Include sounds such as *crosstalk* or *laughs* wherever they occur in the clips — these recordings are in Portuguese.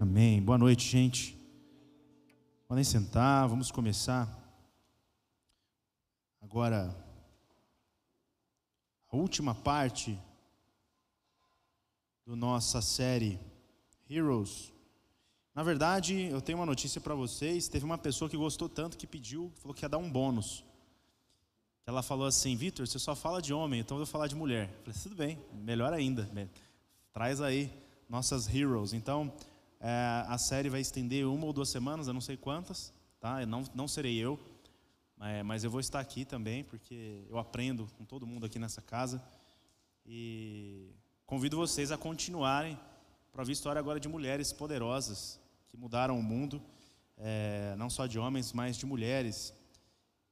Amém. Boa noite, gente. Podem sentar, vamos começar. Agora, a última parte da nossa série Heroes. Na verdade, eu tenho uma notícia para vocês. Teve uma pessoa que gostou tanto que pediu, falou que ia dar um bônus. Ela falou assim: Vitor, você só fala de homem, então eu vou falar de mulher. Eu falei: tudo bem, melhor ainda. Traz aí nossas heroes. Então, é, a série vai estender uma ou duas semanas, eu não sei quantas, tá? Eu não, não serei eu, é, mas eu vou estar aqui também, porque eu aprendo com todo mundo aqui nessa casa. E convido vocês a continuarem para ouvir história agora de mulheres poderosas que mudaram o mundo, é, não só de homens, mas de mulheres.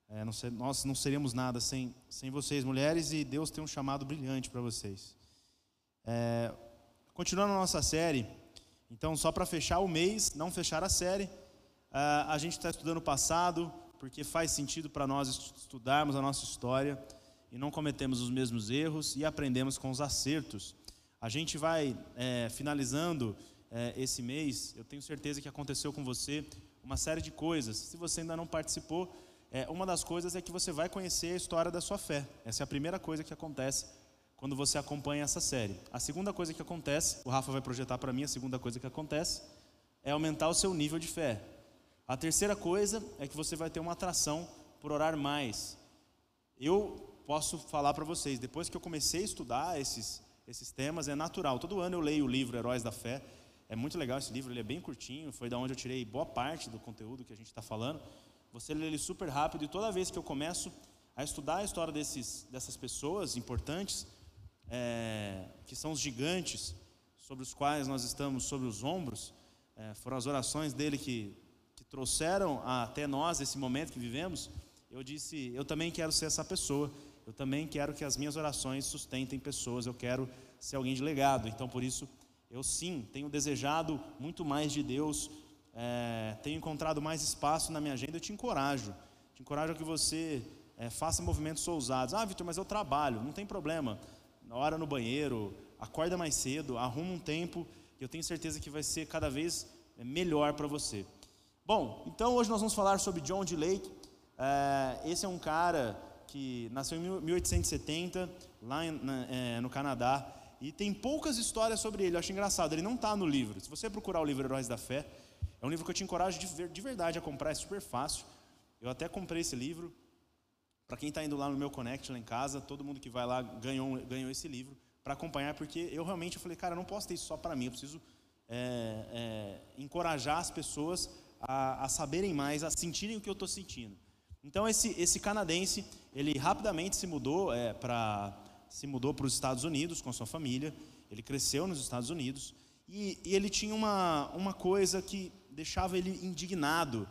É, não ser, nós não seríamos nada sem, sem vocês, mulheres, e Deus tem um chamado brilhante para vocês. É, continuando a nossa série, então, só para fechar o mês, não fechar a série, uh, a gente está estudando o passado, porque faz sentido para nós estudarmos a nossa história e não cometemos os mesmos erros e aprendemos com os acertos. A gente vai é, finalizando é, esse mês, eu tenho certeza que aconteceu com você uma série de coisas. Se você ainda não participou, é, uma das coisas é que você vai conhecer a história da sua fé. Essa é a primeira coisa que acontece quando você acompanha essa série. A segunda coisa que acontece, o Rafa vai projetar para mim, a segunda coisa que acontece é aumentar o seu nível de fé. A terceira coisa é que você vai ter uma atração por orar mais. Eu posso falar para vocês, depois que eu comecei a estudar esses, esses temas, é natural. Todo ano eu leio o livro Heróis da Fé. É muito legal esse livro, ele é bem curtinho, foi da onde eu tirei boa parte do conteúdo que a gente está falando. Você lê ele super rápido e toda vez que eu começo a estudar a história desses, dessas pessoas importantes, é, que são os gigantes sobre os quais nós estamos sobre os ombros, é, foram as orações dele que, que trouxeram até nós esse momento que vivemos. Eu disse, eu também quero ser essa pessoa. Eu também quero que as minhas orações sustentem pessoas. Eu quero ser alguém de legado. Então, por isso, eu sim tenho desejado muito mais de Deus. É, tenho encontrado mais espaço na minha agenda. Eu te encorajo. Te encorajo a que você é, faça movimentos ousados. Ah, Vitor, mas eu trabalho. Não tem problema hora no banheiro, acorda mais cedo, arruma um tempo, que eu tenho certeza que vai ser cada vez é, melhor para você. Bom, então hoje nós vamos falar sobre John D. Lake. É, esse é um cara que nasceu em 1870, lá é, no Canadá, e tem poucas histórias sobre ele. Eu acho engraçado, ele não está no livro. Se você procurar o livro Heróis da Fé, é um livro que eu te encorajo de, de verdade a comprar, é super fácil. Eu até comprei esse livro, para quem está indo lá no meu Connect lá em casa, todo mundo que vai lá ganhou, ganhou esse livro para acompanhar, porque eu realmente eu falei, cara, eu não posso ter isso só para mim, eu preciso é, é, encorajar as pessoas a, a, saberem mais, a sentirem o que eu estou sentindo. Então esse, esse canadense, ele rapidamente se mudou é, para se mudou para os Estados Unidos com a sua família. Ele cresceu nos Estados Unidos e, e ele tinha uma, uma coisa que deixava ele indignado.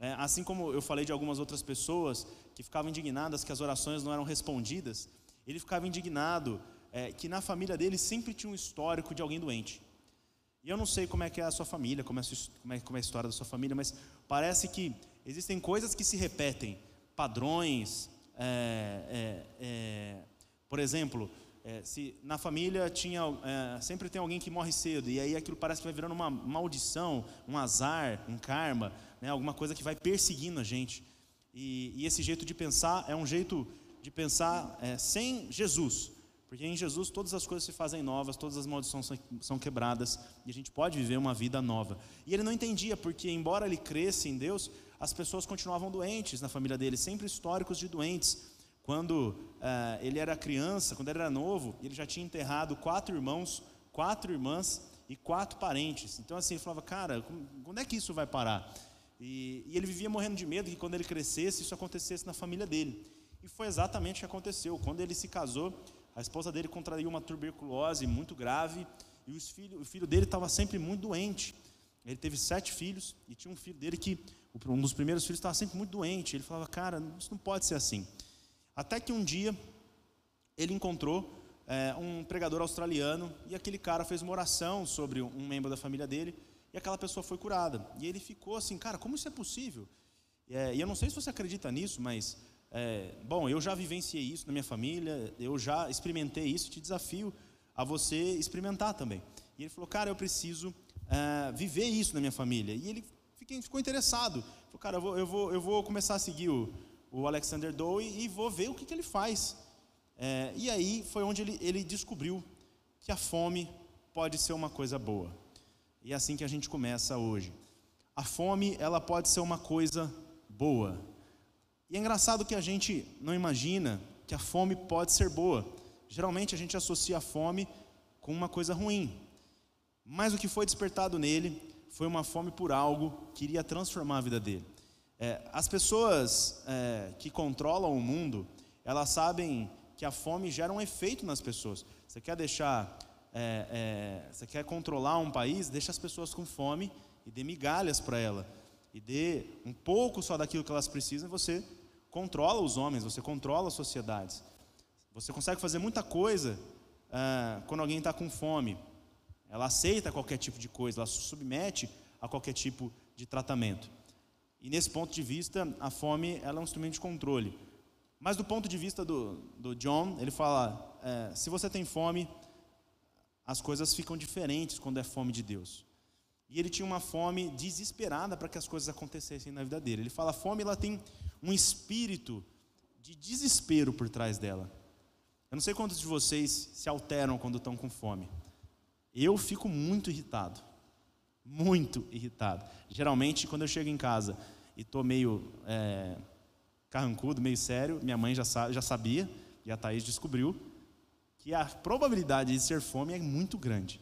É, assim como eu falei de algumas outras pessoas que ficavam indignadas que as orações não eram respondidas, ele ficava indignado é, que na família dele sempre tinha um histórico de alguém doente. E eu não sei como é que é a sua família, como é, como é, como é a história da sua família, mas parece que existem coisas que se repetem, padrões. É, é, é por exemplo, é, se na família tinha sempre tem alguém que morre cedo e aí aquilo parece que vai virando uma maldição, um azar, um karma, né, alguma coisa que vai perseguindo a gente. E, e, esse jeito de pensar é um jeito de pensar é, sem Jesus, porque em Jesus todas as coisas se fazem novas, todas as maldições são, quebradas e a gente pode viver uma vida nova. E ele não entendia, porque embora ele cresça em Deus, as pessoas continuavam doentes na família dele, sempre históricos de doentes. Quando é, ele era criança, quando ele era novo, ele já tinha enterrado quatro irmãos, quatro irmãs e quatro parentes. Então assim, ele falava, cara, quando é que isso vai parar? E, e, ele vivia morrendo de medo que quando ele crescesse, isso acontecesse na família dele. E foi exatamente o que aconteceu. Quando ele se casou, a esposa dele contraiu uma tuberculose muito grave e o filho dele estava sempre muito doente. Ele teve sete filhos e tinha um filho dele que, um dos primeiros filhos, estava sempre muito doente. Ele falava, cara, isso não pode ser assim. Até que um dia ele encontrou é, um pregador australiano e aquele cara fez uma oração sobre um membro da família dele e aquela pessoa foi curada. E ele ficou assim, cara, como isso é possível? É, e eu não sei se você acredita nisso, mas, é, bom, eu já vivenciei isso na minha família, eu já experimentei isso, te desafio a você experimentar também. E ele falou, cara, eu preciso é, viver isso na minha família. E ele ficou interessado. Falou, cara, eu vou, eu vou, eu vou começar a seguir o, o Alexander Dowie e vou ver o que, que ele faz. É, e aí foi onde ele, ele descobriu que a fome pode ser uma coisa boa. E é assim que a gente começa hoje. A fome, ela pode ser uma coisa boa. E é engraçado que a gente não imagina que a fome pode ser boa. Geralmente a gente associa a fome com uma coisa ruim. Mas o que foi despertado nele foi uma fome por algo que iria transformar a vida dele. É, as pessoas é, que controlam o mundo, elas sabem que a fome gera um efeito nas pessoas. Você quer deixar, é, é você quer controlar um país, deixa as pessoas com fome e dê migalhas para ela e dê um pouco só daquilo que elas precisam. Você controla os homens, você controla as sociedades. Você consegue fazer muita coisa ah, quando alguém está com fome. Ela aceita qualquer tipo de coisa, ela se submete a qualquer tipo de tratamento. E nesse ponto de vista, a fome ela é um instrumento de controle. Mas do ponto de vista do, do John, ele fala: é, se você tem fome, as coisas ficam diferentes quando é fome de Deus. E ele tinha uma fome desesperada para que as coisas acontecessem na vida dele. Ele fala: a fome ela tem um espírito de desespero por trás dela. Eu não sei quantos de vocês se alteram quando estão com fome. Eu fico muito irritado. Muito irritado. Geralmente, quando eu chego em casa e estou meio é, carrancudo, meio sério, minha mãe já, já sabia, e a Thaís descobriu, que a probabilidade de ser fome é muito grande.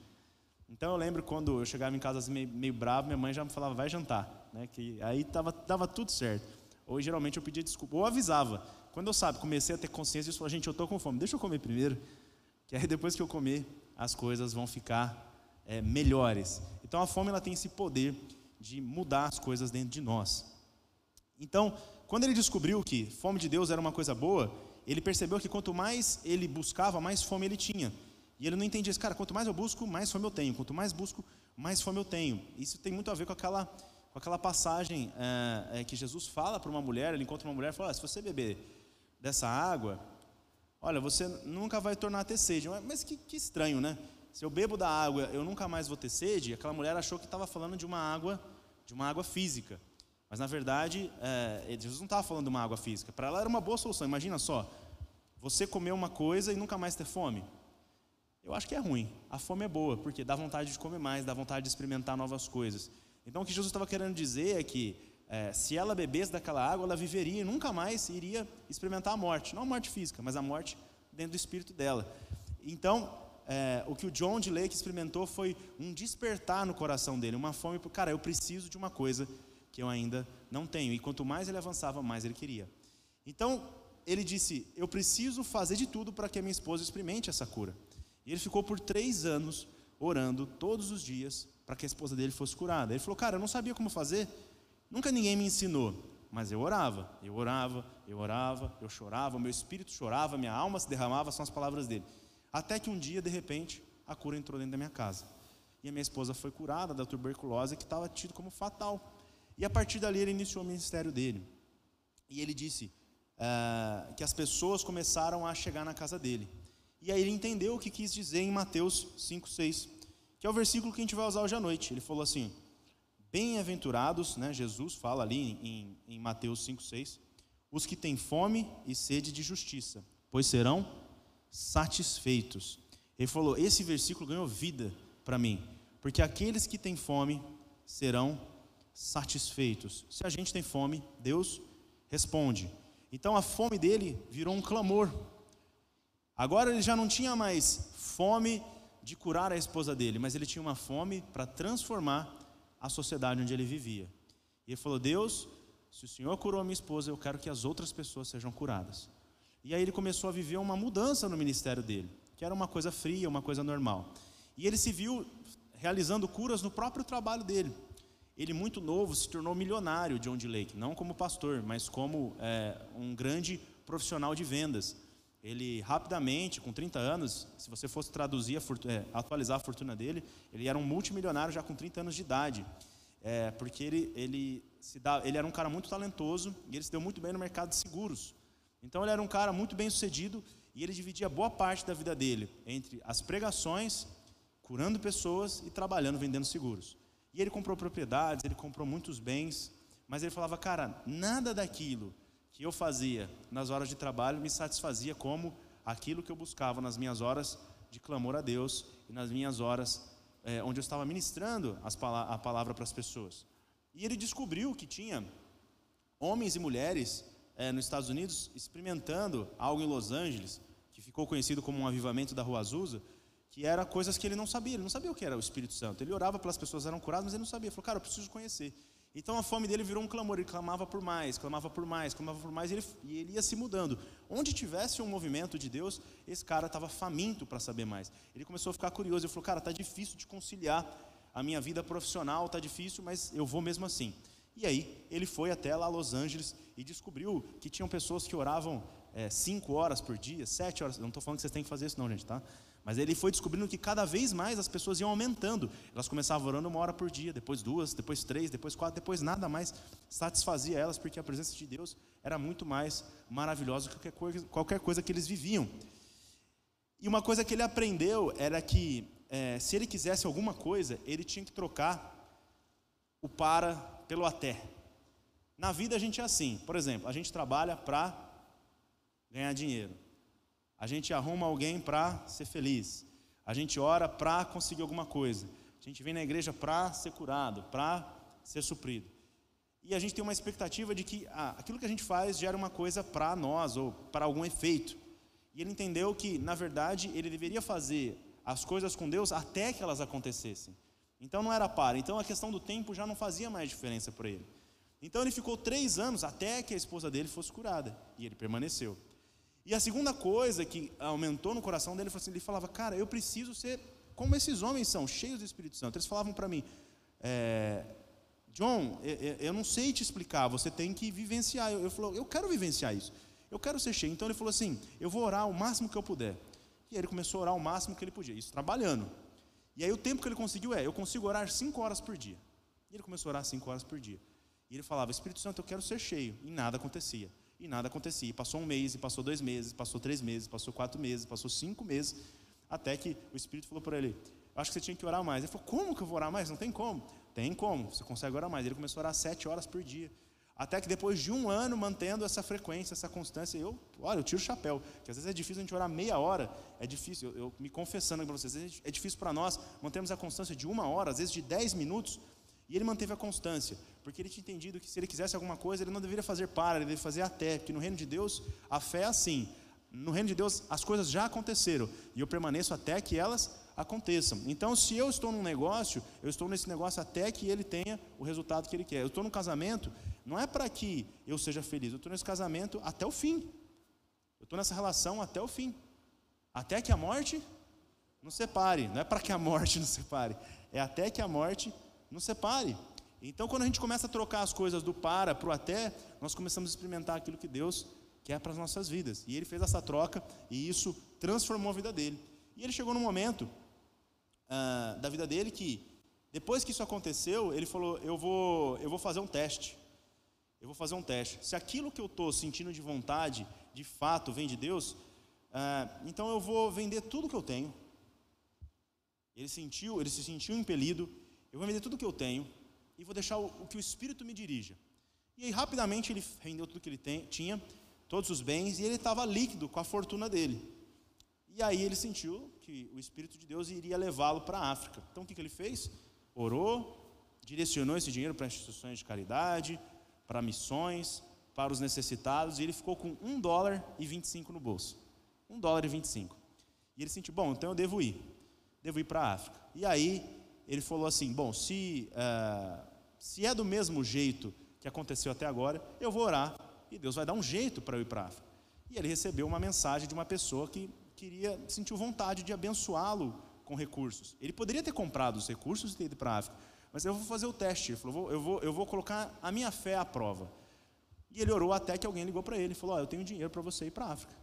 Então eu lembro quando eu chegava em casa meio, meio bravo, minha mãe já me falava, vai jantar. Né? Que aí tava, tava tudo certo. Ou geralmente eu pedia desculpa, ou avisava. Quando eu sabe, comecei a ter consciência disso, gente, eu estou com fome, deixa eu comer primeiro. *laughs* Que aí depois que eu comer, as coisas vão ficar é, melhores. Então a fome ela tem esse poder de mudar as coisas dentro de nós. Então, quando ele descobriu que fome de Deus era uma coisa boa, ele percebeu que quanto mais ele buscava, mais fome ele tinha. E ele não entendia isso, cara, quanto mais eu busco, mais fome eu tenho. Quanto mais busco, mais fome eu tenho. Isso tem muito a ver com aquela, com aquela passagem é, é, que Jesus fala para uma mulher, ele encontra uma mulher e fala, ah, se você beber dessa água, Olha, você nunca vai tornar a ter sede. Mas que, que, estranho, né? Se eu bebo da água, eu nunca mais vou ter sede. Aquela mulher achou que estava falando de uma água, de uma água física. Mas na verdade, é, Jesus não estava falando de uma água física. Para ela era uma boa solução. Imagina só, você comer uma coisa e nunca mais ter fome. Eu acho que é ruim. A fome é boa, porque dá vontade de comer mais, dá vontade de experimentar novas coisas. Então o que Jesus estava querendo dizer é que é, se ela bebesse daquela água, ela viveria e nunca mais iria experimentar a morte. Não a morte física, mas a morte dentro do espírito dela. Então, é, o que o John de Lake experimentou foi um despertar no coração dele, uma fome por, cara, eu preciso de uma coisa que eu ainda não tenho. E quanto mais ele avançava, mais ele queria. Então, ele disse: Eu preciso fazer de tudo para que a minha esposa experimente essa cura. E ele ficou por três anos orando todos os dias para que a esposa dele fosse curada. Ele falou: Cara, eu não sabia como fazer, Nunca ninguém me ensinou, mas eu orava, eu orava, eu orava, eu chorava, meu espírito chorava, minha alma se derramava, são as palavras dele. Até que um dia, de repente, a cura entrou dentro da minha casa. E a minha esposa foi curada da tuberculose que estava tido como fatal. E a partir dali ele iniciou o ministério dele. E ele disse uh, que as pessoas começaram a chegar na casa dele. E aí ele entendeu o que quis dizer em Mateus 5,6, que é o versículo que a gente vai usar hoje à noite. Ele falou assim: Bem-aventurados, né, Jesus fala ali em, em Mateus 5,6, os que têm fome e sede de justiça, pois serão satisfeitos. Ele falou: esse versículo ganhou vida para mim, porque aqueles que têm fome serão satisfeitos. Se a gente tem fome, Deus responde. Então a fome dele virou um clamor. Agora ele já não tinha mais fome de curar a esposa dele, mas ele tinha uma fome para transformar a sociedade onde ele vivia. E ele falou: Deus, se o Senhor curou a minha esposa, eu quero que as outras pessoas sejam curadas. E aí ele começou a viver uma mudança no ministério dele, que era uma coisa fria, uma coisa normal. E ele se viu realizando curas no próprio trabalho dele. Ele, muito novo, se tornou milionário, John D. Lake, não como pastor, mas como é, um grande profissional de vendas. Ele rapidamente, com 30 anos, se você fosse traduzir, a fortuna, é, atualizar a fortuna dele, ele era um multimilionário já com 30 anos de idade. É, porque ele, ele, se dá, ele era um cara muito talentoso e ele se deu muito bem no mercado de seguros. Então ele era um cara muito bem sucedido e ele dividia boa parte da vida dele entre as pregações, curando pessoas e trabalhando vendendo seguros. E ele comprou propriedades, ele comprou muitos bens, mas ele falava, cara, nada daquilo que eu fazia nas horas de trabalho me satisfazia como aquilo que eu buscava nas minhas horas de clamor a Deus e nas minhas horas é, onde eu estava ministrando as, a palavra para as pessoas. E ele descobriu que tinha homens e mulheres é, nos Estados Unidos experimentando algo em Los Angeles, que ficou conhecido como um avivamento da Rua Azusa, que era coisas que ele não sabia, ele não sabia o que era o Espírito Santo. Ele orava pelas pessoas eram curadas, mas ele não sabia. Ele falou, cara, eu preciso conhecer. Então a fome dele virou um clamor, ele clamava por mais, clamava por mais, clamava por mais, e ele, e ele ia se mudando. Onde tivesse um movimento de Deus, esse cara estava faminto para saber mais. Ele começou a ficar curioso, ele falou, cara, está difícil de conciliar a minha vida profissional, está difícil, mas eu vou mesmo assim. E aí ele foi até lá Los Angeles e descobriu que tinham pessoas que oravam é, cinco horas por dia, sete horas. Não estou falando que vocês têm que fazer isso, não, gente, tá? Mas ele foi descobrindo que cada vez mais as pessoas iam aumentando. Elas começavam orando uma hora por dia, depois duas, depois três, depois quatro, depois nada mais satisfazia elas, porque a presença de Deus era muito mais maravilhosa que qualquer coisa, qualquer coisa que eles viviam. E uma coisa que ele aprendeu era que é, se ele quisesse alguma coisa, ele tinha que trocar o para pelo até. Na vida a gente é assim. Por exemplo, a gente trabalha para ganhar dinheiro. A gente arruma alguém para ser feliz. A gente ora para conseguir alguma coisa. A gente vem na igreja para ser curado, para ser suprido. E a gente tem uma expectativa de que ah, aquilo que a gente faz gera uma coisa para nós ou para algum efeito. E ele entendeu que, na verdade, ele deveria fazer as coisas com Deus até que elas acontecessem. Então não era para. Então a questão do tempo já não fazia mais diferença para ele. Então ele ficou três anos até que a esposa dele fosse curada. E ele permaneceu. E a segunda coisa que aumentou no coração dele foi assim: ele falava, cara, eu preciso ser como esses homens são, cheios do Espírito Santo. Eles falavam para mim, é, John, eu não sei te explicar, você tem que vivenciar. Eu, eu falou, eu quero vivenciar isso. Eu quero ser cheio. Então ele falou assim: eu vou orar o máximo que eu puder. E ele começou a orar o máximo que ele podia, isso trabalhando. E aí o tempo que ele conseguiu é: eu consigo orar cinco horas por dia. E ele começou a orar cinco horas por dia. E ele falava: Espírito Santo, eu quero ser cheio. E nada acontecia. E nada acontecia. E passou um mês, e passou dois meses, passou três meses, passou quatro meses, passou cinco meses, até que o Espírito falou para ele: Acho que você tinha que orar mais. Ele falou: Como que eu vou orar mais? Não tem como. Tem como, você consegue orar mais. Ele começou a orar sete horas por dia. Até que depois de um ano mantendo essa frequência, essa constância, eu, olha, eu tiro o chapéu. Porque às vezes é difícil a gente orar meia hora, é difícil, eu, eu me confessando para vocês, é difícil para nós mantermos a constância de uma hora, às vezes de dez minutos, e ele manteve a constância, porque ele tinha entendido que se ele quisesse alguma coisa, ele não deveria fazer para, ele deveria fazer até, porque no reino de Deus a fé é assim. No reino de Deus as coisas já aconteceram e eu permaneço até que elas aconteçam. Então, se eu estou num negócio, eu estou nesse negócio até que ele tenha o resultado que ele quer. Eu estou num casamento, não é para que eu seja feliz, eu estou nesse casamento até o fim. Eu estou nessa relação até o fim. Até que a morte nos separe. Não é para que a morte nos separe, é até que a morte nos separe. Então, quando a gente começa a trocar as coisas do para para o até, nós começamos a experimentar aquilo que Deus quer para as nossas vidas. E ele fez essa troca e isso transformou a vida dele. E ele chegou num momento ah, da vida dele que, depois que isso aconteceu, ele falou: eu vou, eu vou fazer um teste. Eu vou fazer um teste. Se aquilo que eu estou sentindo de vontade, de fato, vem de Deus, ah, então eu vou vender tudo que eu tenho. Ele sentiu, ele se sentiu impelido eu vou vender tudo que eu tenho e vou deixar o, o que o Espírito me dirija. E aí, rapidamente, ele rendeu tudo que ele tem, tinha, todos os bens, e ele estava líquido com a fortuna dele. E aí ele sentiu que o Espírito de Deus iria levá-lo para a África. Então, o que, que ele fez? Orou, direcionou esse dinheiro para instituições de caridade, para missões, para os necessitados, e ele ficou com um dólar e 25 no bolso. Um dólar e 25. E ele sentiu, bom, então eu devo ir. Devo ir para a África. E aí ele falou assim: Bom, se, uh, se é do mesmo jeito que aconteceu até agora, eu vou orar e Deus vai dar um jeito para eu ir para a África. E ele recebeu uma mensagem de uma pessoa que queria, sentiu vontade de abençoá-lo com recursos. Ele poderia ter comprado os recursos e ter ido para a África, mas eu vou fazer o teste. Ele falou: eu vou, eu vou colocar a minha fé à prova. E ele orou até que alguém ligou para ele e falou: oh, Eu tenho dinheiro para você ir para a África.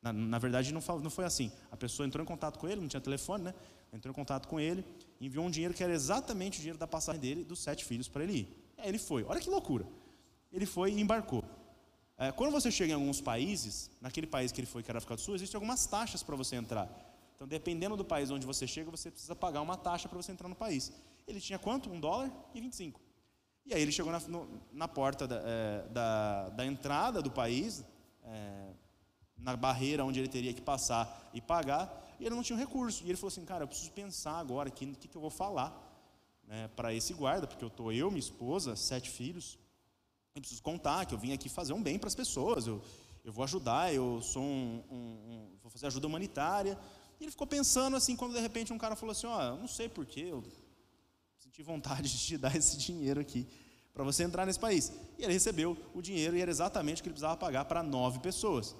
Na, na verdade, não, não foi assim. A pessoa entrou em contato com ele, não tinha telefone, né? Entrou em contato com ele, enviou um dinheiro que era exatamente o dinheiro da passagem dele, dos sete filhos, para ele ir. Aí ele foi. Olha que loucura. Ele foi e embarcou. É, quando você chega em alguns países, naquele país que ele foi, que era África do Sul, existem algumas taxas para você entrar. Então, dependendo do país onde você chega, você precisa pagar uma taxa para você entrar no país. Ele tinha quanto? Um dólar e 25. E aí ele chegou na, no, na porta da, é, da, da, entrada do país, é, na barreira onde ele teria que passar e pagar, e ele não tinha recurso. E ele falou assim, cara, eu preciso pensar agora aqui no que, que eu vou falar né, para esse guarda, porque eu estou eu, minha esposa, sete filhos, eu preciso contar que eu vim aqui fazer um bem para as pessoas, eu, eu vou ajudar, eu sou um, um, um, vou fazer ajuda humanitária. E ele ficou pensando assim, quando de repente um cara falou assim, ó, oh, não sei porquê, eu senti vontade de te *laughs* dar esse dinheiro aqui para você entrar nesse país. E ele recebeu o dinheiro e era exatamente o que ele precisava pagar para nove pessoas.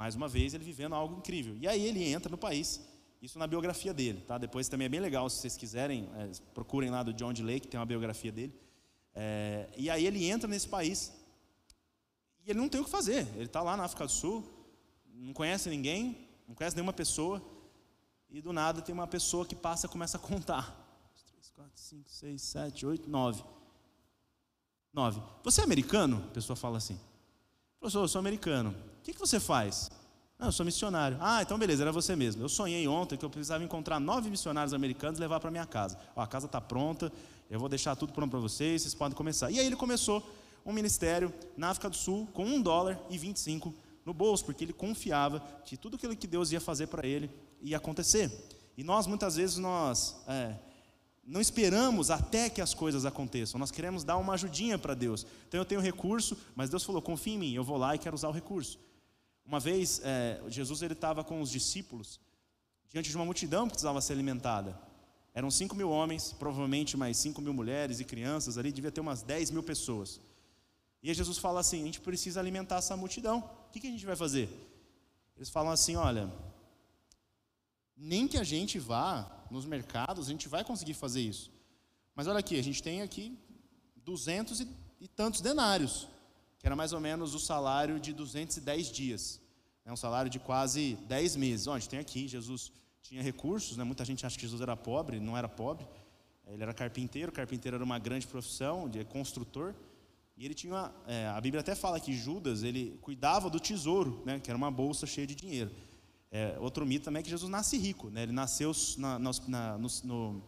Mais uma vez, ele vivendo algo incrível. E aí ele entra no país, isso na biografia dele, tá? Depois também é bem legal, se vocês quiserem, é, procurem lá do John D. Lake, tem uma biografia dele. É, e aí ele entra nesse país e ele não tem o que fazer. Ele está lá na África do Sul, não conhece ninguém, não conhece nenhuma pessoa, e do nada tem uma pessoa que passa e começa a contar. 3, 4, 5, 6, 7, 8, 9. 9. Você é americano? A pessoa fala assim. Professor, eu sou americano. O que, que você faz? Não, eu sou missionário. Ah, então beleza, era você mesmo. Eu sonhei ontem que eu precisava encontrar nove missionários americanos e levar para minha casa. Ó, a casa está pronta, eu vou deixar tudo pronto para vocês, vocês podem começar. E aí ele começou um ministério na África do Sul com um dólar e 25 no bolso, porque ele confiava que tudo aquilo que Deus ia fazer para ele ia acontecer. E nós, muitas vezes, nós é, não esperamos até que as coisas aconteçam, nós queremos dar uma ajudinha para Deus. Então eu tenho recurso, mas Deus falou: confia em mim, eu vou lá e quero usar o recurso. Uma vez, é, Jesus estava com os discípulos diante de uma multidão que precisava ser alimentada. Eram 5 mil homens, provavelmente mais 5 mil mulheres e crianças ali, devia ter umas 10 mil pessoas. E aí Jesus fala assim: a gente precisa alimentar essa multidão. O que, que a gente vai fazer? Eles falam assim: olha, nem que a gente vá nos mercados, a gente vai conseguir fazer isso. Mas olha aqui, a gente tem aqui duzentos e, tantos denários, que era mais ou menos o salário de 210 dias. É um salário de quase 10 meses. Gente tem aqui, Jesus tinha recursos, né? muita gente acha que Jesus era pobre, não era pobre. Ele era carpinteiro, carpinteiro era uma grande profissão, de construtor. E ele tinha, uma, é, a Bíblia até fala que Judas, ele cuidava do tesouro, né? que era uma bolsa cheia de dinheiro. É, outro mito também é que Jesus nasce rico, né? ele nasceu na, na, no, no,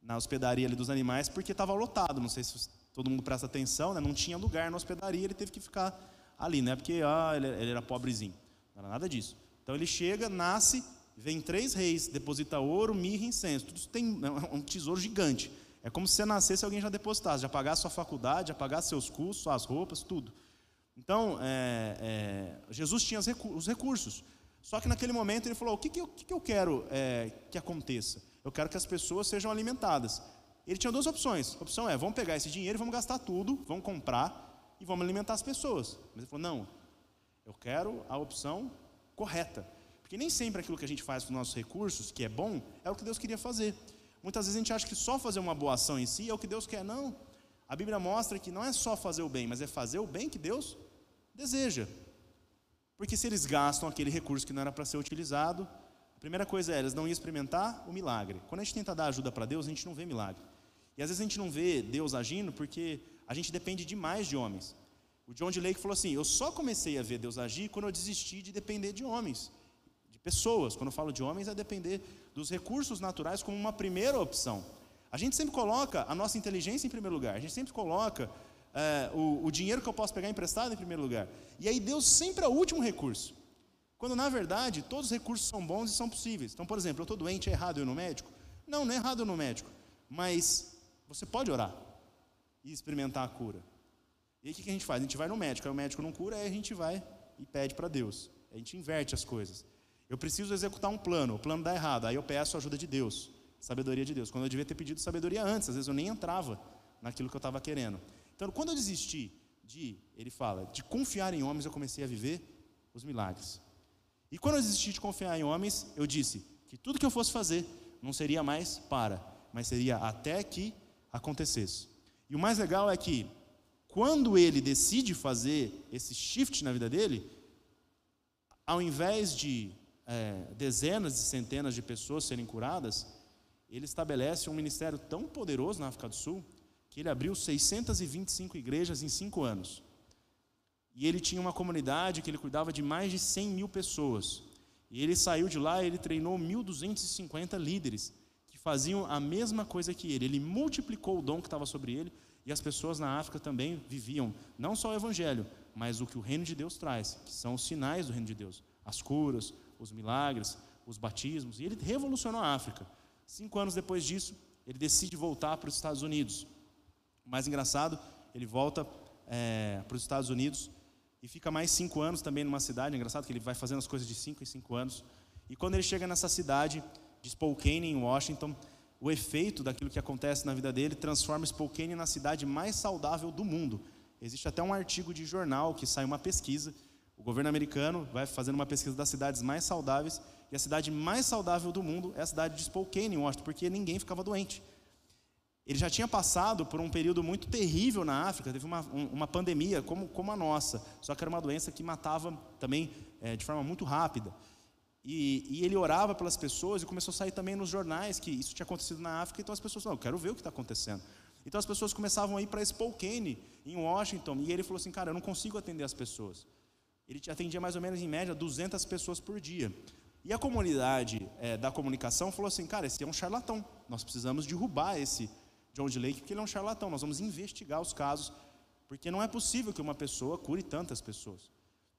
na hospedaria dos animais porque estava lotado, não sei se todo mundo presta atenção, né? não tinha lugar na hospedaria, ele teve que ficar ali, não é porque ah, ele, ele era pobrezinho, não era nada disso. Então ele chega, nasce, vem três reis, deposita ouro, mirra e incenso, tudo isso tem é *laughs* um tesouro gigante. É como se você nascesse alguém já depositasse, já pagasse sua faculdade, já pagasse seus custos, suas roupas, tudo. Então, é, é, Jesus tinha os recursos. Só que naquele momento ele falou: o que, que, eu, que, eu quero é, que aconteça? Eu quero que as pessoas sejam alimentadas. Ele tinha duas opções. A opção é: vamos pegar esse dinheiro, vamos gastar tudo, vamos comprar e vamos alimentar as pessoas. Mas ele falou: não, eu quero a opção correta. Porque nem sempre aquilo que a gente faz com os nossos recursos, que é bom, é o que Deus queria fazer. Muitas vezes a gente acha que só fazer uma boa ação em si é o que Deus quer. Não. A Bíblia mostra que não é só fazer o bem, mas é fazer o bem que Deus deseja. Porque se eles gastam aquele recurso que não era para ser utilizado, a primeira coisa é, eles não iam experimentar o milagre. Quando a gente tenta dar ajuda para Deus, a gente não vê milagre. E às vezes a gente não vê Deus agindo porque a gente depende demais de homens. O John D. Lake falou assim: Eu só comecei a ver Deus agir quando eu desisti de depender de homens, de pessoas. Quando eu falo de homens, é depender dos recursos naturais como uma primeira opção. A gente sempre coloca a nossa inteligência em primeiro lugar, a gente sempre coloca é, o, o dinheiro que eu posso pegar emprestado em primeiro lugar. E aí Deus sempre é o último recurso. Quando na verdade todos os recursos são bons e são possíveis. Então, por exemplo, eu estou doente, é errado eu ir no médico? Não, não é errado eu ir no médico. Mas você pode orar e experimentar a cura. E aí o que a gente faz? A gente vai no médico, aí o médico não cura, aí a gente vai e pede para Deus. A gente inverte as coisas. Eu preciso executar um plano, o plano dá errado, aí eu peço a ajuda de Deus, sabedoria de Deus. Quando eu devia ter pedido sabedoria antes, às vezes eu nem entrava naquilo que eu estava querendo. Então, quando eu desisti de, ele fala, de confiar em homens, eu comecei a viver os milagres. E quando eu desisti de confiar em homens, eu disse que tudo que eu fosse fazer não seria mais para, mas seria até que acontecesse. E o mais legal é que, quando ele decide fazer esse shift na vida dele, ao invés de é, dezenas e centenas de pessoas serem curadas, ele estabelece um ministério tão poderoso na África do Sul que ele abriu 625 igrejas em cinco anos. E ele tinha uma comunidade que ele cuidava de mais de 100 mil pessoas. E ele saiu de lá e ele treinou 1.250 líderes que faziam a mesma coisa que ele. Ele multiplicou o dom que estava sobre ele e as pessoas na África também viviam não só o evangelho, mas o que o reino de Deus traz, que são os sinais do reino de Deus, as curas, os milagres, os batismos. E ele revolucionou a África. Cinco anos depois disso, ele decide voltar para os Estados Unidos. Mais engraçado, ele volta é, para os Estados Unidos e fica mais cinco anos também numa cidade. É engraçado que ele vai fazendo as coisas de cinco em cinco anos. E quando ele chega nessa cidade de Spokane, em Washington, o efeito daquilo que acontece na vida dele transforma Spokane na cidade mais saudável do mundo. Existe até um artigo de jornal que sai uma pesquisa. O governo americano vai fazendo uma pesquisa das cidades mais saudáveis e a cidade mais saudável do mundo é a cidade de Spokane, em Washington, porque ninguém ficava doente. Ele já tinha passado por um período muito terrível na África, teve uma, uma pandemia como, como a nossa, só que era uma doença que matava também é, de forma muito rápida. E, e, ele orava pelas pessoas e começou a sair também nos jornais que isso tinha acontecido na África, então as pessoas falaram, eu quero ver o que está acontecendo. Então as pessoas começavam a ir para Spokane, em Washington, e ele falou assim, cara, eu não consigo atender as pessoas. Ele atendia mais ou menos, em média, 200 pessoas por dia. E a comunidade é, da comunicação falou assim, cara, esse é um charlatão, nós precisamos derrubar esse John D. Lake, porque ele é um charlatão, nós vamos investigar os casos, porque não é possível que uma pessoa cure tantas pessoas.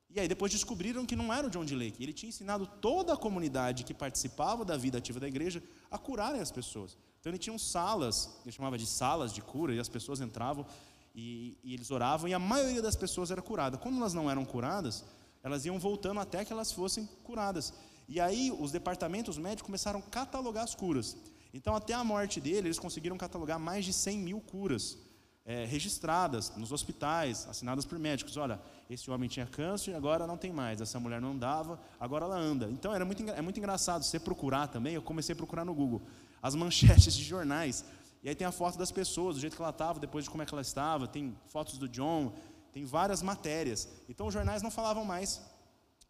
E aí depois descobriram que não era o John D. Lake, ele tinha ensinado toda a comunidade que participava da vida ativa da igreja a curarem as pessoas. Então ele tinha salas, ele chamava de salas de cura, e as pessoas entravam e, e eles oravam, e a maioria das pessoas era curada. Quando elas não eram curadas, elas iam voltando até que elas fossem curadas. E aí os departamentos médicos começaram a catalogar as curas. Então, até a morte dele, eles conseguiram catalogar mais de 100 mil curas é, registradas nos hospitais, assinadas por médicos. Olha, esse homem tinha câncer, agora não tem mais. Essa mulher não andava, agora ela anda. Então, era muito, é muito engraçado você procurar também. Eu comecei a procurar no Google as manchetes de jornais. E aí tem a foto das pessoas, do jeito que ela estava, depois de como é que ela estava. Tem fotos do John, tem várias matérias. Então, os jornais não falavam mais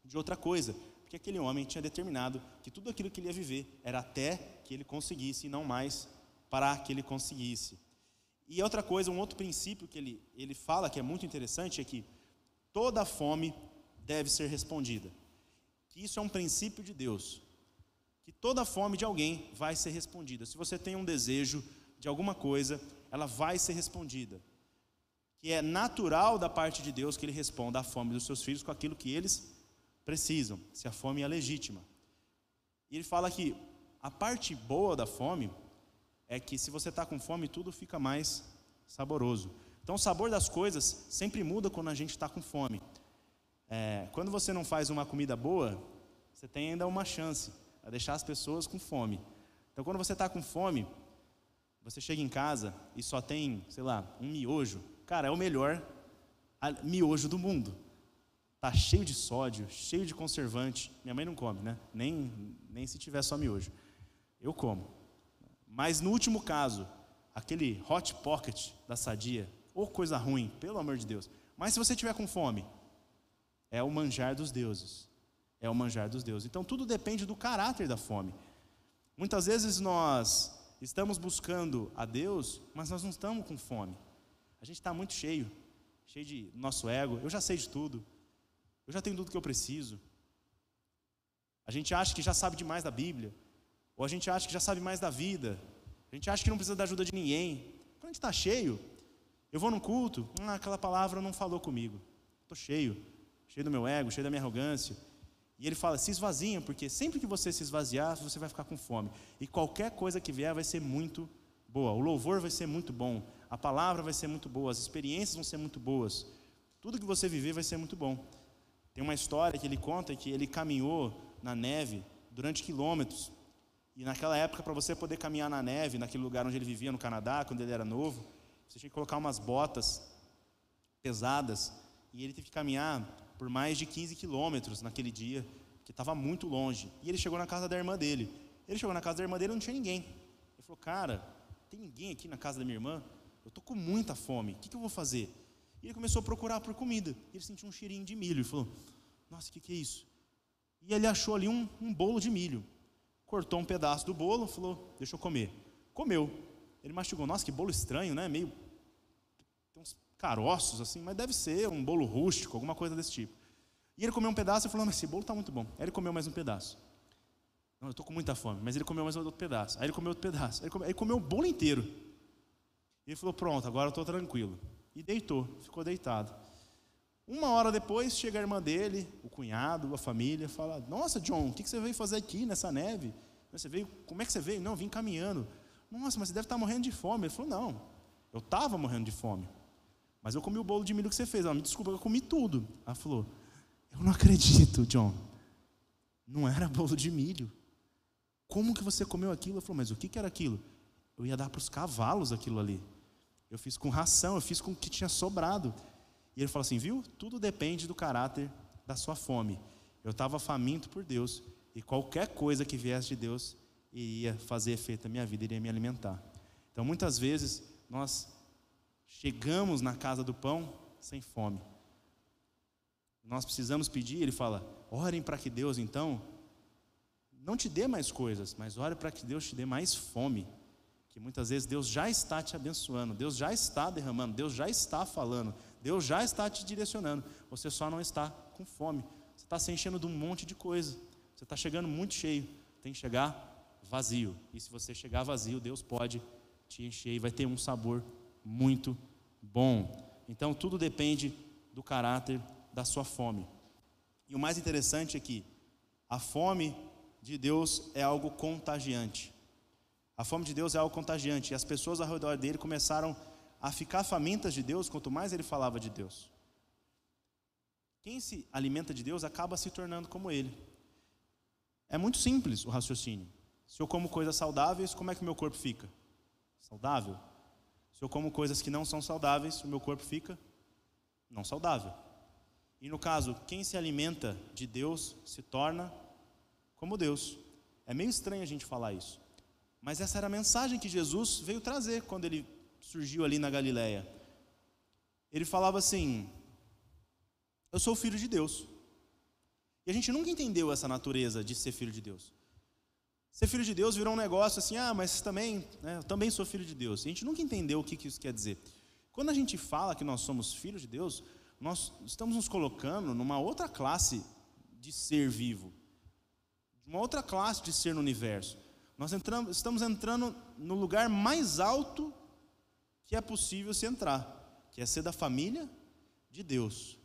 de outra coisa porque aquele homem tinha determinado que tudo aquilo que ele ia viver era até que ele conseguisse e não mais para que ele conseguisse. E outra coisa, um outro princípio que ele, ele fala que é muito interessante é que toda fome deve ser respondida. Que isso é um princípio de Deus. Que toda fome de alguém vai ser respondida. Se você tem um desejo de alguma coisa, ela vai ser respondida. Que é natural da parte de Deus que ele responda à fome dos seus filhos com aquilo que eles precisam, se a fome é legítima. E ele fala que a parte boa da fome é que se você está com fome, tudo fica mais saboroso. Então, o sabor das coisas sempre muda quando a gente está com fome. É, quando você não faz uma comida boa, você tem ainda uma chance a deixar as pessoas com fome. Então, quando você está com fome, você chega em casa e só tem, sei lá, um miojo. Cara, é o melhor miojo do mundo. Tá cheio de sódio, cheio de conservante. Minha mãe não come, né? Nem, nem se tiver só miojo. Eu como. Mas no último caso, aquele hot pocket da sadia, ou coisa ruim, pelo amor de Deus. Mas se você tiver com fome, é o manjar dos deuses. É o manjar dos deuses. Então tudo depende do caráter da fome. Muitas vezes nós estamos buscando a Deus, mas nós não estamos com fome. A gente está muito cheio, cheio de nosso ego. Eu já sei de tudo. Eu já tenho tudo que eu preciso. A gente acha que já sabe demais da Bíblia. Ou a gente acha que já sabe mais da vida. A gente acha que não precisa da ajuda de ninguém. Quando a gente está cheio, eu vou num culto, ah, aquela palavra não falou comigo. Estou cheio, cheio do meu ego, cheio da minha arrogância. E ele fala: se esvazinha, porque sempre que você se esvaziar, você vai ficar com fome. E qualquer coisa que vier vai ser muito boa. O louvor vai ser muito bom. A palavra vai ser muito boa. As experiências vão ser muito boas. Tudo que você viver vai ser muito bom. Tem uma história que ele conta que ele caminhou na neve durante quilômetros. E naquela época, para você poder caminhar na neve, naquele lugar onde ele vivia no Canadá, quando ele era novo, você tinha que colocar umas botas pesadas. E ele teve que caminhar por mais de 15 quilômetros naquele dia, que estava muito longe. E ele chegou na casa da irmã dele. Ele chegou na casa da irmã dele e não tinha ninguém. Ele falou: Cara, tem ninguém aqui na casa da minha irmã? Eu estou com muita fome. O que, que eu vou fazer? E ele começou a procurar por comida. Ele sentiu um cheirinho de milho e falou: Nossa, o que, que é isso? E ele achou ali um, um bolo de milho. Cortou um pedaço do bolo, falou: Deixa eu comer. Comeu. Ele mastigou: Nossa, que bolo estranho, né? Meio. Tem uns caroços assim, mas deve ser um bolo rústico, alguma coisa desse tipo. E ele comeu um pedaço e falou: Mas esse bolo está muito bom. Aí ele comeu mais um pedaço. Não, eu estou com muita fome. Mas ele comeu mais outro pedaço. Aí ele comeu outro pedaço. Aí ele comeu, aí ele comeu o bolo inteiro. E ele falou: Pronto, agora eu estou tranquilo. E deitou, ficou deitado. Uma hora depois chega a irmã dele, o cunhado, a família, fala: Nossa, John, o que você veio fazer aqui nessa neve? Você veio, como é que você veio? Não, vim caminhando. Nossa, mas você deve estar morrendo de fome. Ele falou: Não, eu estava morrendo de fome. Mas eu comi o bolo de milho que você fez. Ela me desculpa, eu comi tudo. Ela falou: Eu não acredito, John. Não era bolo de milho. Como que você comeu aquilo? Ela falou: Mas o que era aquilo? Eu ia dar para os cavalos aquilo ali. Eu fiz com ração, eu fiz com o que tinha sobrado. E ele falou assim: Viu? Tudo depende do caráter da sua fome. Eu estava faminto por Deus. E qualquer coisa que viesse de Deus iria fazer efeito na minha vida, iria me alimentar. Então, muitas vezes, nós chegamos na casa do pão sem fome. Nós precisamos pedir, ele fala: orem para que Deus, então, não te dê mais coisas, mas ore para que Deus te dê mais fome. Que muitas vezes Deus já está te abençoando, Deus já está derramando, Deus já está falando, Deus já está te direcionando. Você só não está com fome. Você está se enchendo de um monte de coisa. Você está chegando muito cheio. Tem que chegar vazio. E se você chegar vazio, Deus pode te encher e vai ter um sabor muito bom. Então tudo depende do caráter da sua fome. E o mais interessante é que a fome de Deus é algo contagiante. A fome de Deus é algo contagiante. E as pessoas ao redor dele começaram a ficar famintas de Deus quanto mais ele falava de Deus. Quem se alimenta de Deus acaba se tornando como ele. É muito simples o raciocínio. Se eu como coisas saudáveis, como é que o meu corpo fica? Saudável. Se eu como coisas que não são saudáveis, o meu corpo fica não saudável. E no caso, quem se alimenta de Deus se torna como Deus. É meio estranho a gente falar isso. Mas essa era a mensagem que Jesus veio trazer quando ele surgiu ali na Galileia. Ele falava assim: Eu sou filho de Deus. E a gente nunca entendeu essa natureza de ser filho de Deus. Ser filho de Deus virou um negócio assim, ah, mas também, né, eu também sou filho de Deus. E a gente nunca entendeu o que, que isso quer dizer. Quando a gente fala que nós somos filhos de Deus, nós estamos nos colocando numa outra classe de ser vivo, uma outra classe de ser no universo. Nós entramos, estamos entrando no lugar mais alto que é possível se entrar, que é ser da família de Deus.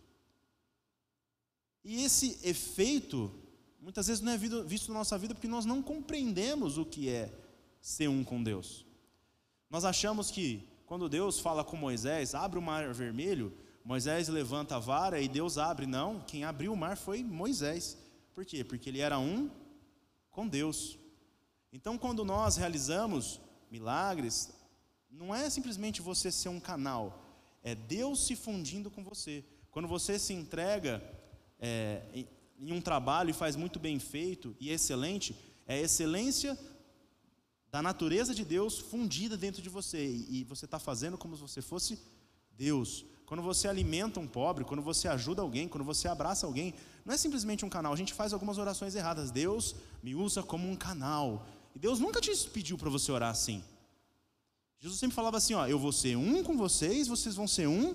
E esse efeito, muitas vezes não é visto na nossa vida porque nós não compreendemos o que é ser um com Deus. Nós achamos que quando Deus fala com Moisés, abre o mar vermelho, Moisés levanta a vara e Deus abre. Não, quem abriu o mar foi Moisés. Por quê? Porque ele era um com Deus. Então, quando nós realizamos milagres, não é simplesmente você ser um canal, é Deus se fundindo com você. Quando você se entrega é, em, um trabalho e faz muito bem feito e excelente, é a excelência da natureza de Deus fundida dentro de você e você está fazendo como se você fosse Deus. Quando você alimenta um pobre, quando você ajuda alguém, quando você abraça alguém, não é simplesmente um canal. A gente faz algumas orações erradas. Deus me usa como um canal. E Deus nunca te pediu para você orar assim. Jesus sempre falava assim: ó, eu vou ser um com vocês, vocês vão ser um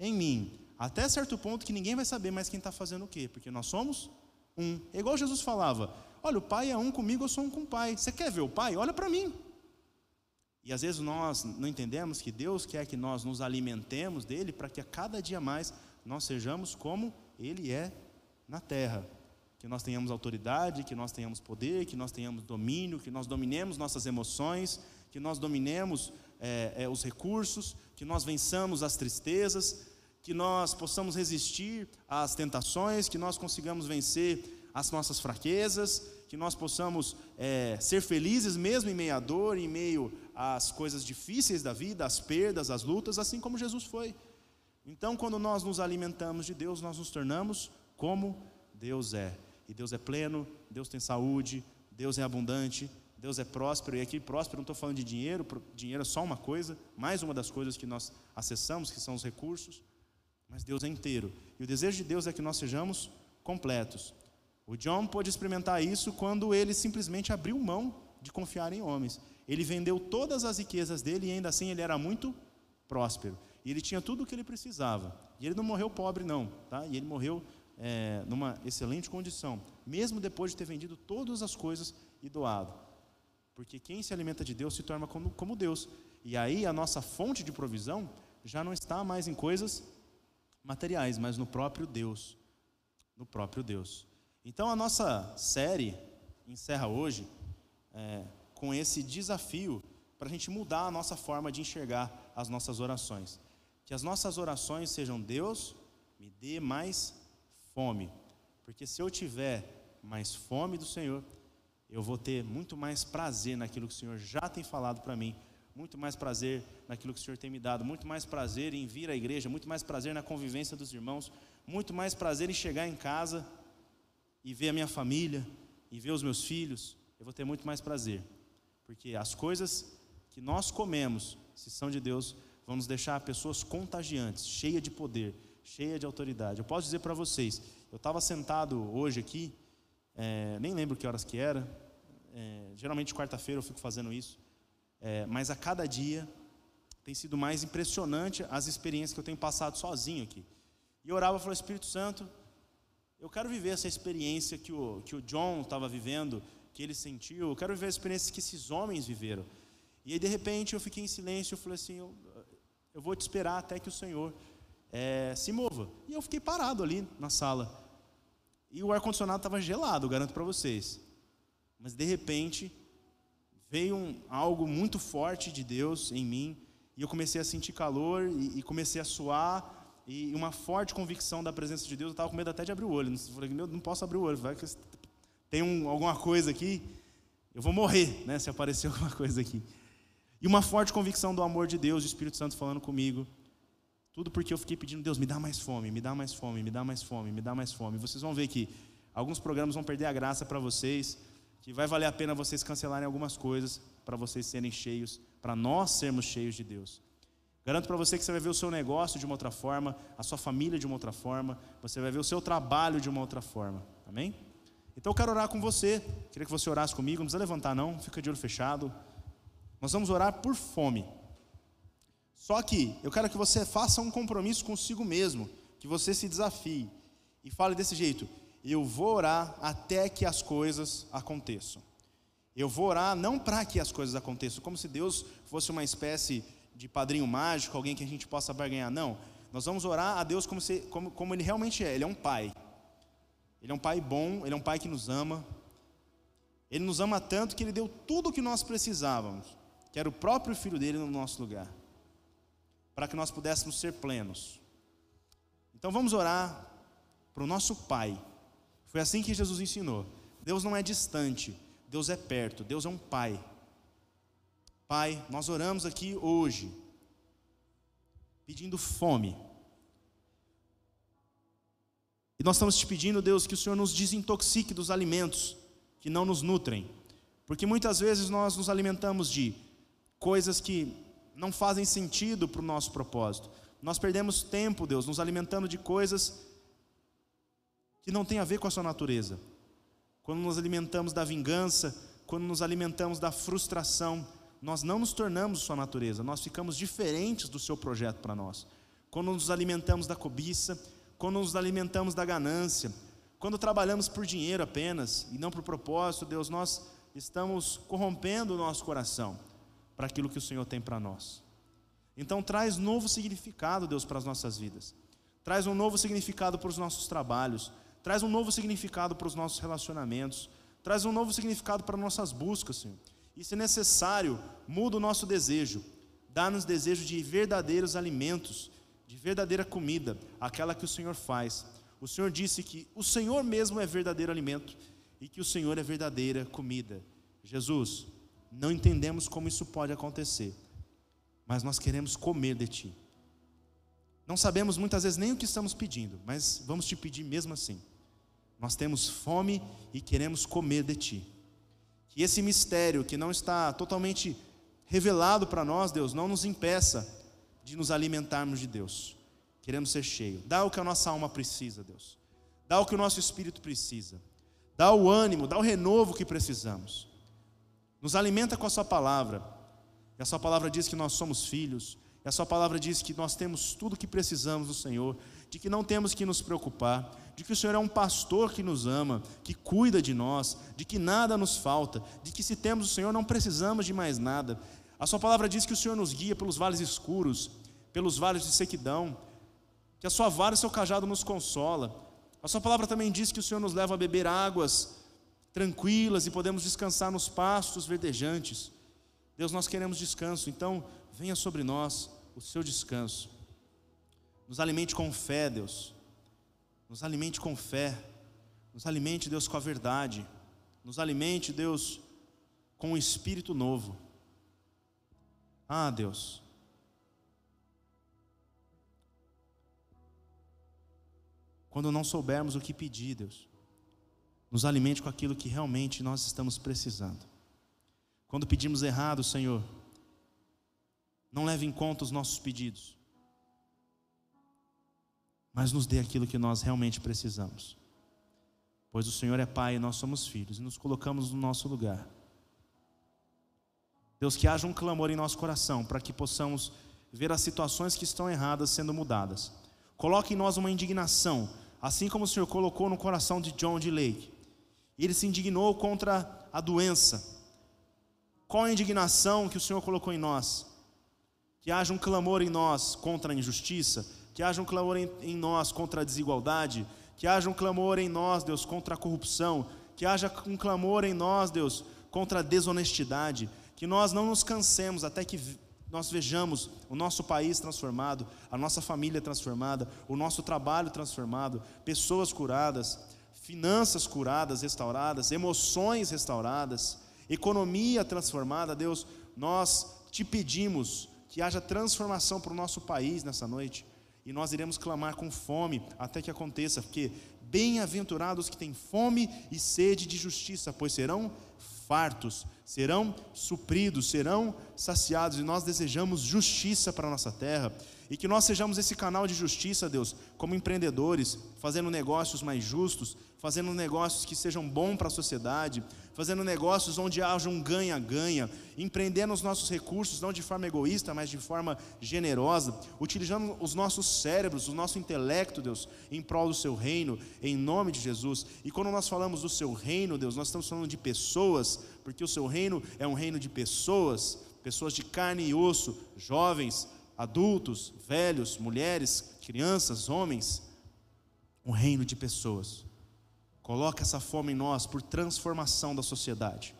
em mim. Até certo ponto que ninguém vai saber mais quem está fazendo o quê, porque nós somos um. É igual Jesus falava: olha, o Pai é um comigo, eu sou um com o Pai. Você quer ver o Pai? Olha para mim. E às vezes nós não entendemos que Deus quer que nós nos alimentemos dele para que a cada dia mais nós sejamos como Ele é na terra que nós tenhamos autoridade, que nós tenhamos poder, que nós tenhamos domínio, que nós dominemos nossas emoções, que nós dominemos é, é, os recursos, que nós vençamos as tristezas, que nós possamos resistir às tentações, que nós consigamos vencer as nossas fraquezas, que nós possamos é, ser felizes mesmo em meio à dor, em meio às coisas difíceis da vida, às perdas, às lutas, assim como Jesus foi. Então, quando nós nos alimentamos de Deus, nós nos tornamos como Deus é. E Deus é pleno, Deus tem saúde, Deus é abundante, Deus é próspero. E aqui, próspero, não estou falando de dinheiro, dinheiro é só uma coisa, mais uma das coisas que nós acessamos, que são os recursos. Mas Deus é inteiro. E o desejo de Deus é que nós sejamos completos. O John pôde experimentar isso quando ele simplesmente abriu mão de confiar em homens. Ele vendeu todas as riquezas dele e ainda assim ele era muito próspero. E ele tinha tudo o que ele precisava. E ele não morreu pobre, não. Tá? E ele morreu é, numa excelente condição, mesmo depois de ter vendido todas as coisas e doado. Porque quem se alimenta de Deus se torna como, como Deus. E aí a nossa fonte de provisão já não está mais em coisas materiais, mas no próprio Deus. No próprio Deus. Então a nossa série encerra hoje é, com esse desafio para a gente mudar a nossa forma de enxergar as nossas orações. Que as nossas orações sejam: Deus, me dê mais fome. Porque se eu tiver mais fome do Senhor, eu vou ter muito mais prazer naquilo que o Senhor já tem falado para mim, muito mais prazer naquilo que o Senhor tem me dado, muito mais prazer em vir à igreja, muito mais prazer na convivência dos irmãos, muito mais prazer em chegar em casa e ver a minha família, e ver os meus filhos, eu vou ter muito mais prazer. Porque as coisas que nós comemos, se são de Deus, vão nos deixar pessoas contagiantes, cheias de poder, cheias de autoridade. Eu posso dizer para vocês, eu estava sentado hoje aqui, é, nem lembro que horas que era, é, geralmente quarta-feira eu fico fazendo isso, é, mas a cada dia tem sido mais impressionante as experiências que eu tenho passado sozinho aqui. E orava e falei, Espírito Santo, eu quero viver essa experiência que o, que o John estava vivendo, que ele sentiu, eu quero viver a experiência que esses homens viveram. E aí, de repente, eu fiquei em silêncio, eu falei assim: eu, eu vou te esperar até que o Senhor é, se mova. E eu fiquei parado ali na sala. E o ar-condicionado estava gelado, garanto para vocês. Mas, de repente, veio um, algo muito forte de Deus em mim, e eu comecei a sentir calor, e, e comecei a suar, e uma forte convicção da presença de Deus. Eu estava com medo até de abrir o olho. Eu falei, meu, não posso abrir o olho, vai que tem um, alguma coisa aqui, eu vou morrer, né, se aparecer *laughs* alguma coisa aqui. E uma forte convicção do amor de Deus, do Espírito Santo falando comigo. Tudo porque eu fiquei pedindo, Deus, me dá mais fome, me dá mais fome, me dá mais fome, me dá mais fome. Vocês vão ver que alguns programas vão perder a graça para vocês, que vai valer a pena vocês cancelarem algumas coisas para vocês serem cheios, para nós sermos cheios de Deus. Garanto para você que você vai ver o seu negócio de uma outra forma, a sua família de uma outra forma, você vai ver o seu trabalho de uma outra forma. Amém? Então eu quero orar com você. Queria que você orasse comigo, não precisa levantar não, fica de olho fechado. Nós vamos orar por fome. Só que eu quero que você faça um compromisso consigo mesmo, que você se desafie e fale desse jeito: eu vou orar até que as coisas aconteçam. Eu vou orar não para que as coisas aconteçam, como se Deus fosse uma espécie de padrinho mágico, alguém que a gente possa barganhar. Não. Nós vamos orar a Deus como, se, como, como Ele realmente é. Ele é um pai. Ele é um pai bom, Ele é um pai que nos ama. Ele nos ama tanto que Ele deu tudo o que nós precisávamos que era o próprio filho dele no nosso lugar, para que nós pudéssemos ser plenos. Então vamos orar para o nosso Pai. Foi assim que Jesus ensinou. Deus não é distante, Deus é perto, Deus é um Pai. Pai, nós oramos aqui hoje, pedindo fome. E nós estamos te pedindo, Deus, que o Senhor nos desintoxique dos alimentos que não nos nutrem. Porque muitas vezes nós nos alimentamos de coisas que não fazem sentido para o nosso propósito. Nós perdemos tempo, Deus, nos alimentando de coisas que não têm a ver com a sua natureza. Quando nos alimentamos da vingança, quando nos alimentamos da frustração, nós não nos tornamos sua natureza, nós ficamos diferentes do seu projeto para nós. Quando nos alimentamos da cobiça, quando nos alimentamos da ganância, quando trabalhamos por dinheiro apenas e não por propósito, Deus, nós estamos corrompendo o nosso coração para aquilo que o Senhor tem para nós. Então traz novo significado, Deus, para as nossas vidas. Traz um novo significado para os nossos trabalhos. Traz um novo significado para os nossos relacionamentos. Traz um novo significado para nossas buscas, Senhor. E se necessário, muda o nosso desejo. Dá-nos desejo de verdadeiros alimentos, de verdadeira comida, aquela que o Senhor faz. O Senhor disse que o Senhor mesmo é verdadeiro alimento e que o Senhor é verdadeira comida. Jesus, não entendemos como isso pode acontecer, mas nós queremos comer de Ti. Não sabemos muitas vezes nem o que estamos pedindo, mas vamos te pedir mesmo assim. Nós temos fome e queremos comer de Ti. Que esse mistério que não está totalmente revelado para nós, Deus, não nos impeça de nos alimentarmos de Deus. Queremos ser cheios. Dá o que a nossa alma precisa, Deus. Dá o que o nosso espírito precisa. Dá o ânimo, dá o renovo que precisamos. Nos alimenta com a Sua palavra. E a Sua palavra diz que nós somos filhos. E a Sua palavra diz que nós temos tudo o que precisamos do Senhor. de que não temos que nos preocupar, de que o Senhor é um pastor que nos ama, que cuida de nós, de que nada nos falta, de que se temos o Senhor não precisamos de mais nada. A Sua palavra diz que o Senhor nos guia pelos vales escuros, pelos vales de sequidão, que a Sua vara e o seu cajado nos consola. A Sua palavra também diz que o Senhor nos leva a beber águas tranquilas e podemos descansar nos pastos verdejantes. Deus, nós queremos descanso, então venha sobre nós o seu descanso. Nos alimente com fé, Deus. Nos alimente com fé. Nos alimente, Deus, com a verdade. Nos alimente, Deus, com um espírito novo. Ah, Deus. Quando não soubermos o que pedir, Deus, nos alimente com aquilo que realmente nós estamos precisando. Quando pedimos errado, Senhor, não leve em conta os nossos pedidos mas nos dê aquilo que nós realmente precisamos. Pois o Senhor é Pai e nós somos filhos e nos colocamos no nosso lugar. Deus, que haja um clamor em nosso coração para que possamos ver as situações que estão erradas sendo mudadas. Coloque em nós uma indignação, assim como o Senhor colocou no coração de John de Lake. Ele se indignou contra a doença. Qual a indignação que o Senhor colocou em nós? Que haja um clamor em nós contra a injustiça, que haja um clamor em nós contra a desigualdade, que haja um clamor em nós, Deus, contra a corrupção, que haja um clamor em nós, Deus, contra a desonestidade, que nós não nos cansemos até que nós vejamos o nosso país transformado, a nossa família transformada, o nosso trabalho transformado, pessoas curadas, finanças curadas, restauradas, emoções restauradas, economia transformada, Deus, nós te pedimos que haja transformação para o nosso país nessa noite. E nós iremos clamar com fome até que aconteça, porque bem-aventurados que têm fome e sede de justiça, pois serão fartos, serão supridos, serão saciados, e nós desejamos justiça para a nossa terra, e que nós sejamos esse canal de justiça, Deus, como empreendedores, fazendo negócios mais justos, fazendo negócios que sejam bons para a sociedade, fazendo negócios onde haja um ganha-ganha, empreendendo os nossos recursos, não de forma egoísta, mas de forma generosa, utilizando os nossos cérebros, o nosso intelecto, Deus, em prol do seu reino, em nome de Jesus. E quando nós falamos do seu reino, Deus, nós estamos falando de pessoas, porque o seu reino é um reino de pessoas, pessoas de carne e osso, jovens, adultos, velhos, mulheres, crianças, homens, um reino de pessoas. Coloca essa fome em nós por transformação da sociedade.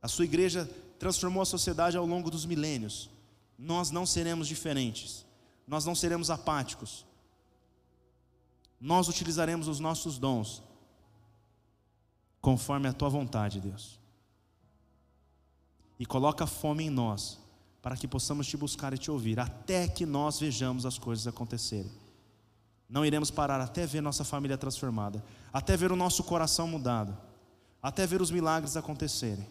A sua igreja transformou a sociedade ao longo dos milênios. Nós não seremos diferentes. Nós não seremos apáticos. Nós utilizaremos os nossos dons conforme a tua vontade, Deus. E coloca fome em nós para que possamos te buscar e te ouvir até que nós vejamos as coisas acontecerem. Não iremos parar até ver nossa família transformada, até ver o nosso coração mudado, até ver os milagres acontecerem.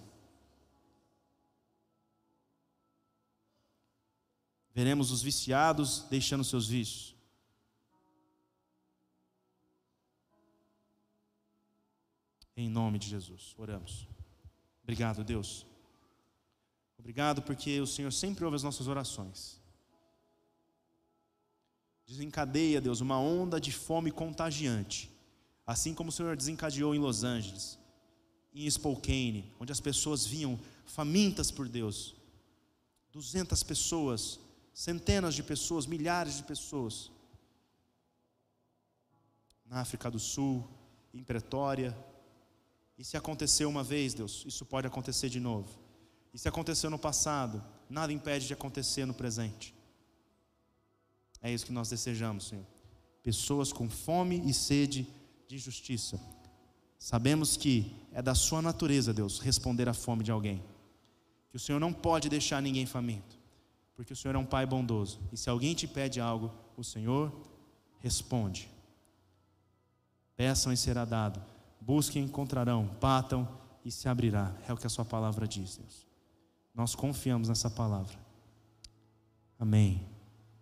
Veremos os viciados deixando seus vícios. Em nome de Jesus, oramos. Obrigado, Deus. Obrigado porque o Senhor sempre ouve as nossas orações. Desencadeia, Deus, uma onda de fome contagiante, assim como o Senhor desencadeou em Los Angeles, em Spokane, onde as pessoas vinham famintas por Deus. 200 pessoas, centenas de pessoas, milhares de pessoas. Na África do Sul, em Pretória. E se aconteceu uma vez, Deus, isso pode acontecer de novo. E se aconteceu no passado, nada impede de acontecer no presente. É isso que nós desejamos, Senhor. Pessoas com fome e sede de justiça. Sabemos que é da Sua natureza, Deus, responder à fome de alguém. Que o Senhor não pode deixar ninguém faminto, porque o Senhor é um Pai bondoso. E se alguém te pede algo, o Senhor responde. Peçam e será dado. Busquem e encontrarão. Batam e se abrirá. É o que a Sua palavra diz, Deus. Nós confiamos nessa palavra. Amém.